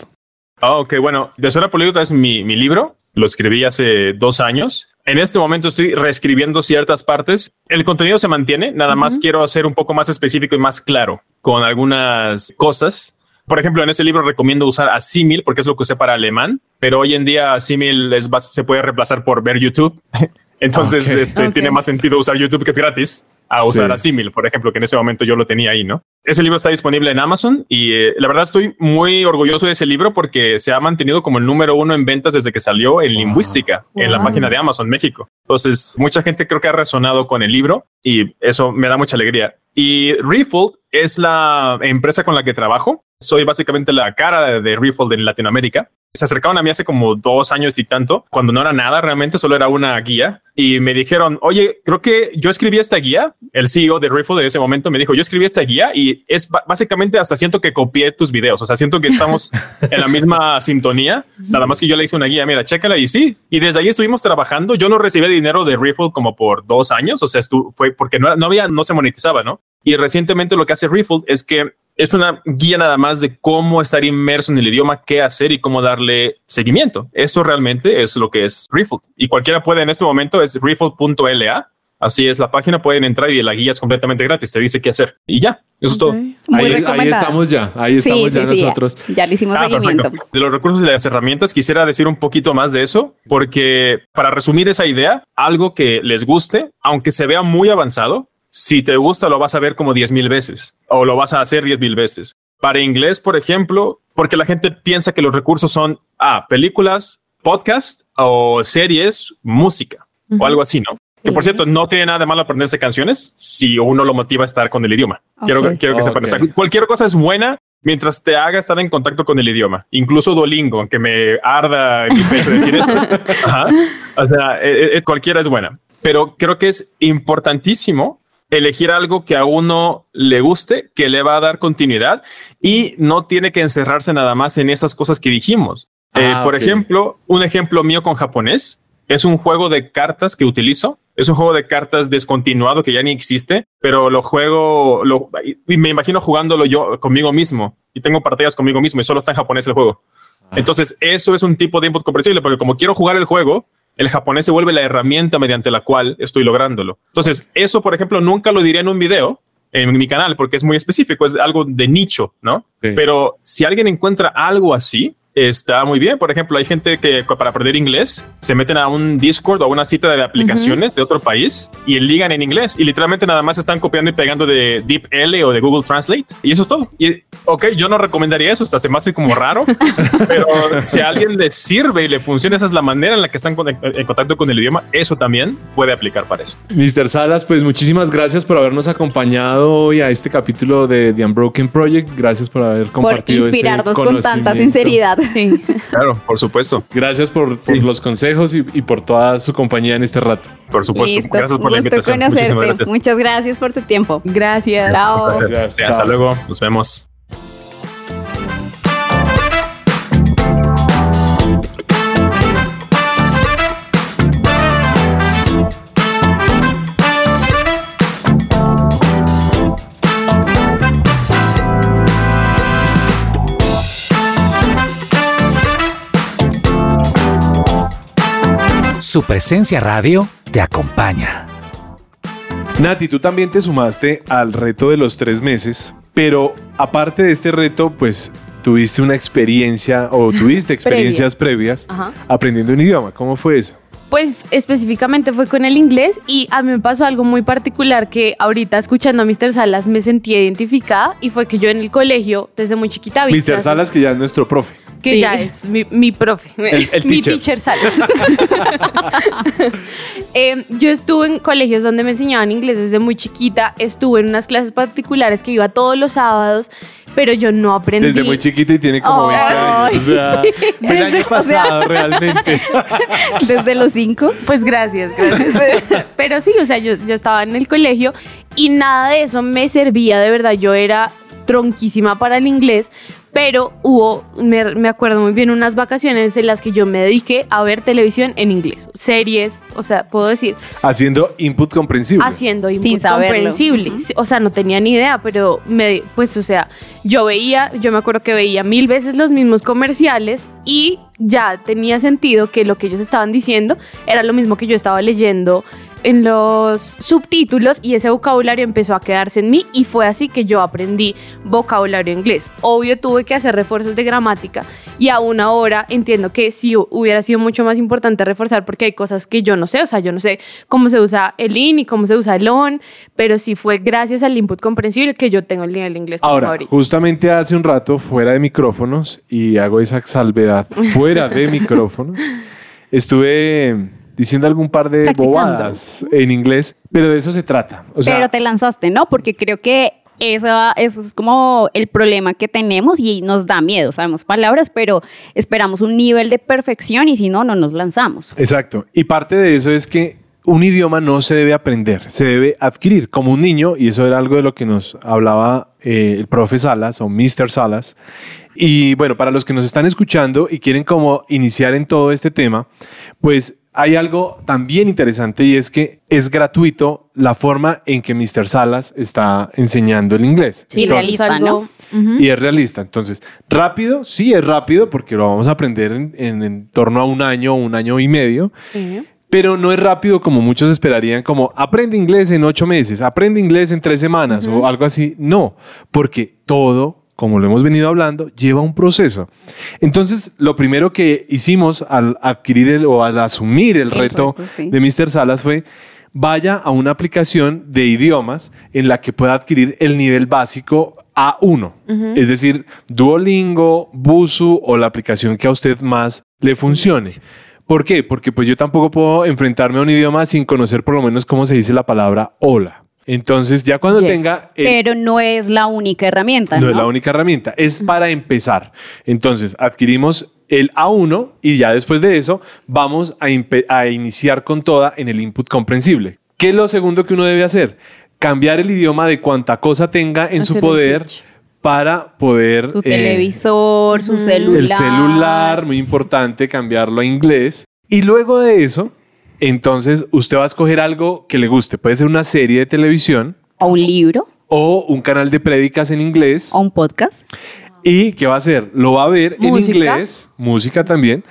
Oh, ok, bueno, de cero a políglota es mi, mi libro. Lo escribí hace dos años en este momento estoy reescribiendo ciertas partes. El contenido se mantiene, nada más quiero hacer un poco más específico y más claro con algunas cosas. Por ejemplo, en ese libro recomiendo usar Asimil porque es lo que usé para alemán, pero hoy en día Asimil es, se puede reemplazar por ver YouTube. Entonces, este, tiene más sentido usar YouTube que es gratis a usar sí. por ejemplo, que en ese momento yo lo tenía ahí, ¿no? Ese libro está disponible en Amazon y eh, la verdad estoy muy orgulloso de ese libro porque se ha mantenido como el número uno en ventas desde que salió en lingüística en la página de Amazon México. Entonces, mucha gente creo que ha resonado con el libro y eso me da mucha alegría. Y Refold es la empresa con la que trabajo. Soy básicamente la cara de Refold en Latinoamérica se acercaron a mí hace como dos años y tanto, cuando no era nada, realmente solo era una guía. Y me dijeron, oye, creo que yo escribí esta guía. El CEO de Riffle de ese momento me dijo, yo escribí esta guía y es básicamente hasta siento que copié tus videos. O sea, siento que estamos en la misma sintonía. Nada más que yo le hice una guía, mira, chécala y sí. Y desde ahí estuvimos trabajando. Yo no recibí dinero de Riffle como por dos años. O sea, fue porque no, no había, no se monetizaba, ¿no? Y recientemente lo que hace Riffle es que es una guía nada más de cómo estar inmerso en el idioma, qué hacer y cómo darle seguimiento. Eso realmente es lo que es Riffle. Y cualquiera puede en este momento, es riffle.la. Así es la página, pueden entrar y la guía es completamente gratis, te dice qué hacer. Y ya, eso es todo. Ahí, estamos ya, ahí estamos ya nosotros. Ya, le hicimos ah, seguimiento. De los recursos y las herramientas, quisiera decir un poquito más de eso, porque para resumir esa idea, algo que les guste, aunque se vea muy avanzado, si te gusta, lo vas a ver como 10 mil veces o lo vas a hacer 10 mil veces. Para inglés, por ejemplo, porque la gente piensa que los recursos son ah, películas, podcast o series, música o algo así, ¿no? Que por cierto, no tiene nada de malo aprenderse canciones si uno lo motiva a estar con el idioma. Quiero, quiero que sepan. cualquier cosa es buena mientras te haga estar en contacto con el idioma, incluso Duolingo, aunque me arda en mi pecho decir eso. O sea, eh, eh, cualquiera es buena, pero creo que es importantísimo elegir algo que a uno le guste, que le va a dar continuidad y no tiene que encerrarse nada más en esas cosas que dijimos. Eh, ah, por ejemplo, un ejemplo mío con japonés es un juego de cartas que utilizo. Es un juego de cartas descontinuado que ya ni existe, pero lo juego lo, y me imagino jugándolo yo conmigo mismo y tengo partidas conmigo mismo y solo está en japonés el juego. Ah. Entonces, eso es un tipo de input comprensible porque como quiero jugar el juego, el japonés se vuelve la herramienta mediante la cual estoy lográndolo. Entonces, eso, por ejemplo, nunca lo diría en un video, en mi canal porque es muy específico, es algo de nicho, ¿no? Sí. Pero si alguien encuentra algo así, está muy bien. Por ejemplo, hay gente que para aprender inglés se meten a un Discord o a una cita de aplicaciones de otro país y ligan en inglés y literalmente nada más están copiando y pegando de DeepL o de Google Translate y eso es todo. Y ok, yo no recomendaría eso, hasta se me hace como raro, pero si a alguien le sirve y le funciona, esa es la manera en la que están en contacto con el idioma, eso también puede aplicar para eso. Mr. Salas, pues muchísimas gracias por habernos acompañado hoy a este capítulo de The Unbroken Project. Gracias por haber Por compartido ese inspirarnos con tanta conocimiento. sinceridad. Sí. Claro, por supuesto, Gracias por, por Sí. los consejos y, y por toda su compañía en este rato. por supuesto. Listo. Gracias por la Un gusto invitación. Muchísimas conocerte. gracias. Muchas gracias por tu tiempo. Gracias. Chao. Gracias. Hasta Chao. luego, nos vemos. Su presencia radio te acompaña. Nati, tú también te sumaste al reto de los tres meses, pero aparte de este reto, pues tuviste una experiencia o tuviste experiencias previas Ajá. aprendiendo un idioma. ¿Cómo fue eso? Pues específicamente fue con el inglés y a mí me pasó algo muy particular que ahorita escuchando a Mr. Salas me sentí identificada y fue que yo en el colegio desde muy chiquita vi Mr. clases Salas, que ya es nuestro profe. que Sí. ya es mi, mi profe, El- el mi teacher. teacher Salas. Eh, yo estuve en colegios donde me enseñaban inglés desde muy chiquita, estuve en unas clases particulares que iba todos los sábados, pero yo no aprendí. Desde muy chiquita y tiene como 20 Ay, años. O sea, el año Desde- o sea- pasado realmente. Desde los cinco. Pues gracias, gracias. Pero sí, o sea, yo, yo estaba en el colegio y nada de eso me servía, de verdad. Yo era tronquísima para el inglés, pero hubo, me, me acuerdo muy bien, unas vacaciones en las que yo me dediqué a ver televisión en inglés, series, o sea, puedo decir, Haciendo input comprensible. haciendo input Sin saberlo. comprensible. O sea, no tenía ni idea, pero me, pues, o sea, yo veía, yo me acuerdo que veía mil veces los mismos comerciales y ya tenía sentido que lo que ellos estaban diciendo era lo mismo que yo estaba leyendo en los subtítulos y ese vocabulario empezó a quedarse en mí y fue así que yo aprendí vocabulario inglés. Obvio tuve que hacer refuerzos de gramática y aún ahora entiendo que sí hu- hubiera sido mucho más importante reforzar porque hay cosas que yo no sé, o sea, yo no sé cómo se usa el in y cómo se usa el on, pero sí fue gracias al input comprensible que yo tengo el nivel de inglés Ahora, ahorita. justamente hace un rato, fuera de micrófonos, y hago esa salvedad, fuera de micrófonos, estuve diciendo algún par de bobadas en inglés, pero de eso se trata. O sea, pero te lanzaste, ¿no? Porque creo que eso, eso es como el problema que tenemos y nos da miedo. Sabemos palabras, pero esperamos un nivel de perfección y si no, no nos lanzamos. Exacto. Y parte de eso es que un idioma no se debe aprender, se debe adquirir como un niño, y eso era algo de lo que nos hablaba eh, el profe Salas o Mr. Salas. Y bueno, para los que nos están escuchando y quieren como iniciar en todo este tema, pues hay algo también interesante y es que es gratuito la forma en que Mr. Salas está enseñando el inglés. Sí, Entonces- realista, y es realista. Entonces, rápido, sí es rápido porque lo vamos a aprender en, en- en torno a un año, un año y medio, pero no es rápido como muchos esperarían, como aprende inglés en ocho meses, aprende inglés en tres semanas o algo así. No, porque todo, como lo hemos venido hablando, lleva un proceso. Entonces, lo primero que hicimos al adquirir el, o al asumir el, El reto, reto, sí. de Mr. Salas fue vaya a una aplicación de idiomas en la que pueda adquirir el nivel básico A1, es decir, Duolingo, Busu o la aplicación que a usted más le funcione. ¿Por qué? Porque pues yo tampoco puedo enfrentarme a un idioma sin conocer por lo menos cómo se dice la palabra hola. Entonces, ya cuando Yes. tenga el- Pero no es la única herramienta, no ¿no? es la única herramienta, es para empezar. Entonces, adquirimos el A1 y ya después de eso vamos a, iniciar con toda en el input comprensible. ¿Qué es lo segundo que uno debe hacer? Cambiar el idioma de cuanta cosa tenga en su Hacer poder para poder... Su eh, televisor, su celular. el celular, muy importante, cambiarlo a inglés. Y luego de eso, entonces usted va a escoger algo que le guste. Puede ser una serie de televisión O un libro, o un canal de prédicas en inglés. o un podcast. ¿Y qué va a hacer? Lo va a ver en inglés, música también.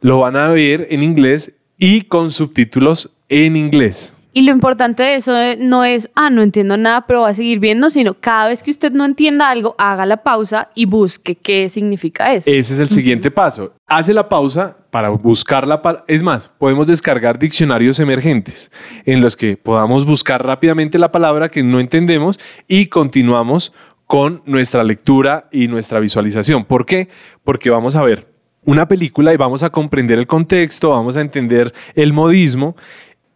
Lo van a ver en inglés y con subtítulos en inglés. Y lo importante de eso eh, no es, ah, no entiendo nada, pero va a seguir viendo, sino cada vez que usted no entienda algo, haga la pausa y busque qué significa eso. Ese es el siguiente paso. Hace la pausa para buscar la palabra. Es más, podemos descargar diccionarios emergentes en los que podamos buscar rápidamente la palabra que no entendemos y continuamos con nuestra lectura y nuestra visualización. ¿Por qué? Porque vamos a ver una película y vamos a comprender el contexto, vamos a entender el modismo.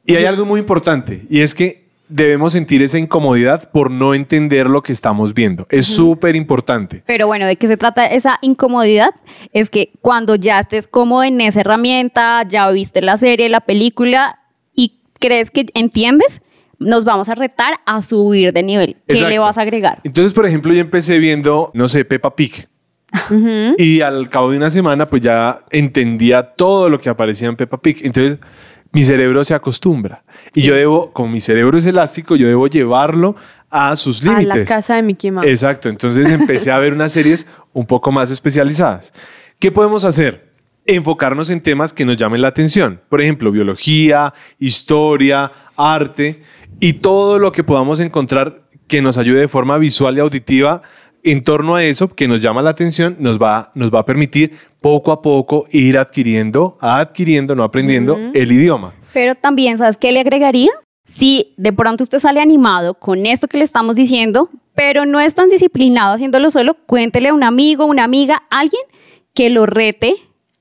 Y hay algo muy importante y es que debemos sentir esa incomodidad por no entender lo que estamos viendo. Es súper importante. Pero bueno, ¿de qué se trata esa incomodidad? Es que cuando ya estés cómodo en esa herramienta, ya viste la serie, la película y crees que entiendes, nos vamos a retar a subir de nivel. ¿Qué Exacto. le vas a agregar? Entonces, por ejemplo, yo empecé viendo, no sé, Peppa Pig. Y al cabo de una semana, pues ya entendía todo lo que aparecía en Peppa Pig. Entonces, mi cerebro se acostumbra. Y yo debo, como mi cerebro es elástico, yo debo llevarlo a sus a la límites. casa de Mickey Mouse. Exacto. Entonces empecé a ver unas series un poco más especializadas. ¿Qué podemos hacer? Enfocarnos en temas que nos llamen la atención. Por ejemplo, biología, historia, arte y todo lo que podamos encontrar que nos ayude de forma visual y auditiva en torno a eso que nos llama la atención, nos va, nos va a permitir poco a poco ir adquiriendo, adquiriendo, no aprendiendo el idioma. Pero también, ¿sabes qué le agregaría? Si de pronto usted sale animado con esto que le estamos diciendo, pero no es tan disciplinado haciéndolo solo, cuéntele a un amigo, una amiga, alguien que lo rete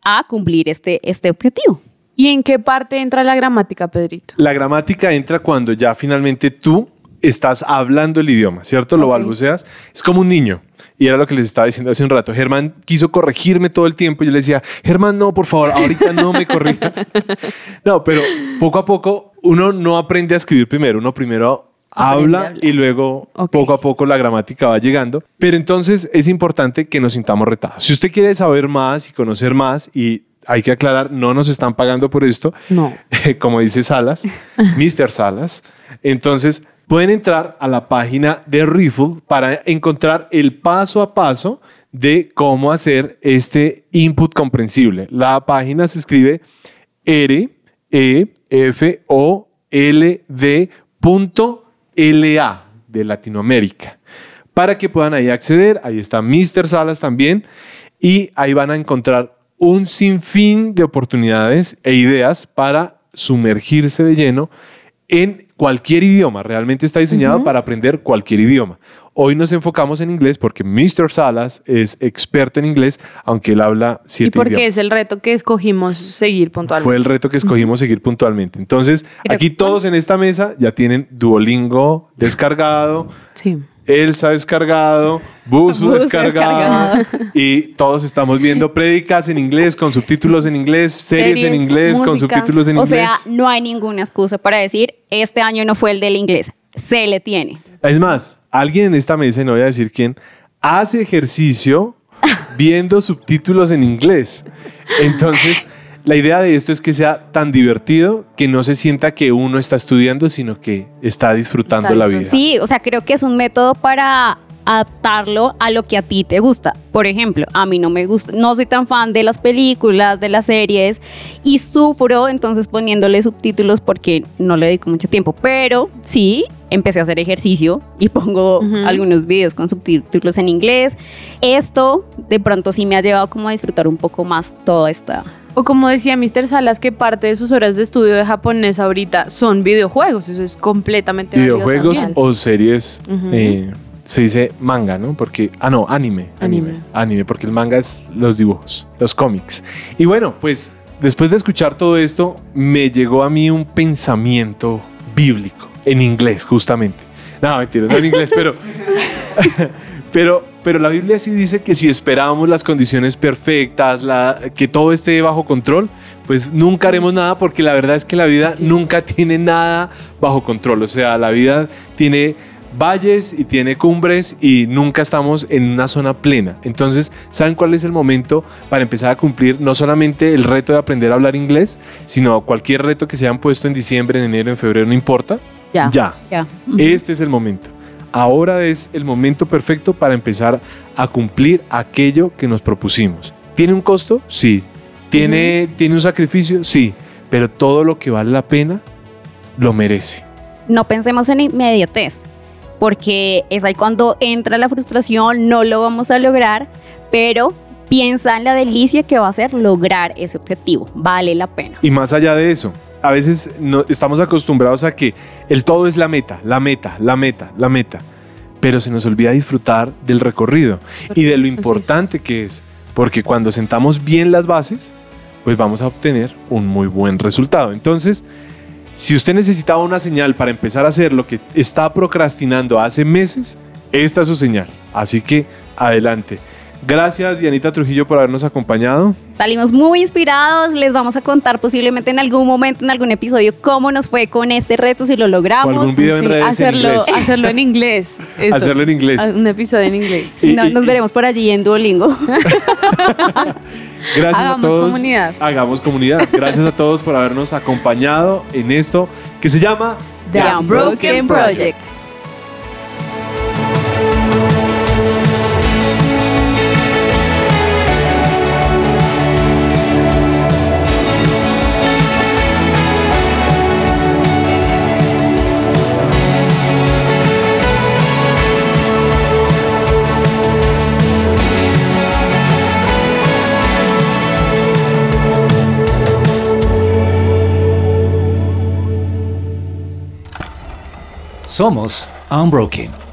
a cumplir este, este objetivo. ¿Y en qué parte entra la gramática, Pedrito? La gramática entra cuando ya finalmente tú estás hablando el idioma, ¿cierto? Lo balbuceas. Es como un niño. Y era lo que les estaba diciendo hace un rato. Germán quiso corregirme todo el tiempo. Yo le decía, Germán, no, por favor, ahorita no me corrija. no, pero poco a poco uno no aprende a escribir primero. Uno primero habla y luego poco a poco la gramática va llegando. Pero entonces es importante que nos sintamos retados. Si usted quiere saber más y conocer más y hay que aclarar, no nos están pagando por esto, No. como dice Salas, Mr. Salas. Entonces, pueden entrar a la página de Riffle para encontrar el paso a paso de cómo hacer este input comprensible. La página se escribe R E F O L D punto LA de Latinoamérica. Para que puedan ahí acceder, ahí está Mr. Salas también y ahí van a encontrar un sinfín de oportunidades e ideas para sumergirse de lleno en cualquier idioma. Realmente está diseñado para aprender cualquier idioma. Hoy nos enfocamos en inglés porque Mr. Salas es experto en inglés, aunque él habla ¿Y siete por qué idiomas. es el reto que escogimos seguir puntualmente? Fue el reto que escogimos seguir puntualmente. Entonces, Pero- aquí todos en esta mesa ya tienen Duolingo descargado, Sí. Elsa descargado, Busu Busu descargado, y todos estamos viendo prédicas en inglés con subtítulos en inglés, series, en inglés con subtítulos en O inglés. sea, no hay ninguna excusa para decir, este año no fue el del inglés. Se le tiene. Es más, alguien en esta mesa, y no voy a decir quién, hace ejercicio viendo subtítulos en inglés. Entonces, la idea de esto es que sea tan divertido que no se sienta que uno está estudiando, sino que está disfrutando Está la vida. Sí, o sea, creo que es un método para adaptarlo a lo que a ti te gusta. Por ejemplo, a mí no me gusta, no soy tan fan de las películas, de las series y sufro entonces poniéndole subtítulos porque no le dedico mucho tiempo, pero sí empecé a hacer ejercicio y pongo algunos videos con subtítulos en inglés. Esto de pronto sí me ha llevado como a disfrutar un poco más toda esta O como decía Mr. Salas, que parte de sus horas de estudio de japonés ahorita son videojuegos. Eso es completamente Videojuegos o series, eh, se dice manga, ¿no? Porque, ah, no, anime, anime. Anime. Anime, porque el manga es los dibujos, los cómics. Y bueno, pues después de escuchar todo esto, me llegó a mí un pensamiento bíblico, en inglés, justamente. No, mentira, no en inglés, pero, pero, pero la Biblia sí dice que si esperábamos las condiciones perfectas, la, que todo esté bajo control, pues nunca haremos nada porque la verdad es que la vida Así es. nunca tiene nada bajo control. O sea, la vida tiene valles y tiene cumbres y nunca estamos en una zona plena. Entonces, ¿saben cuál es el momento para empezar a cumplir no solamente el reto de aprender a hablar inglés, sino cualquier reto que se hayan puesto en diciembre, en enero, en febrero, no importa? Ya. Ya. ya. Este es el momento. Ahora es el momento perfecto para empezar a cumplir aquello que nos propusimos. ¿Tiene un costo? Sí. ¿Tiene, ¿Tiene un sacrificio? Sí. Pero todo lo que vale la pena lo merece. no pensemos en inmediatez, porque es ahí cuando entra la frustración, no lo vamos a lograr, pero piensa en la delicia que va a ser lograr ese objetivo, vale la pena. Y más allá de eso, a veces no, estamos acostumbrados a que el todo es la meta, la meta, la meta, la meta, pero se nos olvida disfrutar del recorrido y de lo importante que es, porque cuando sentamos bien las bases, pues vamos a obtener un muy buen resultado. Entonces, si usted necesitaba una señal para empezar a hacer lo que está procrastinando hace meses, esta es su señal. Así que adelante. Gracias, Dianita Trujillo, por habernos acompañado. Salimos muy inspirados, les vamos a contar posiblemente en algún momento, en algún episodio, cómo nos fue con este reto, si lo O logramos. algún video en Sí, redes en hacerlo, inglés. hacerlo en inglés. eso. Hacerlo en inglés. Ah, Un episodio en inglés. Si no, Y- y- nos veremos por allí en Duolingo. Gracias Hagamos a todos. comunidad. Hagamos comunidad. Gracias a todos por habernos acompañado en esto que se llama The Unbroken Project. Somos Unbroken.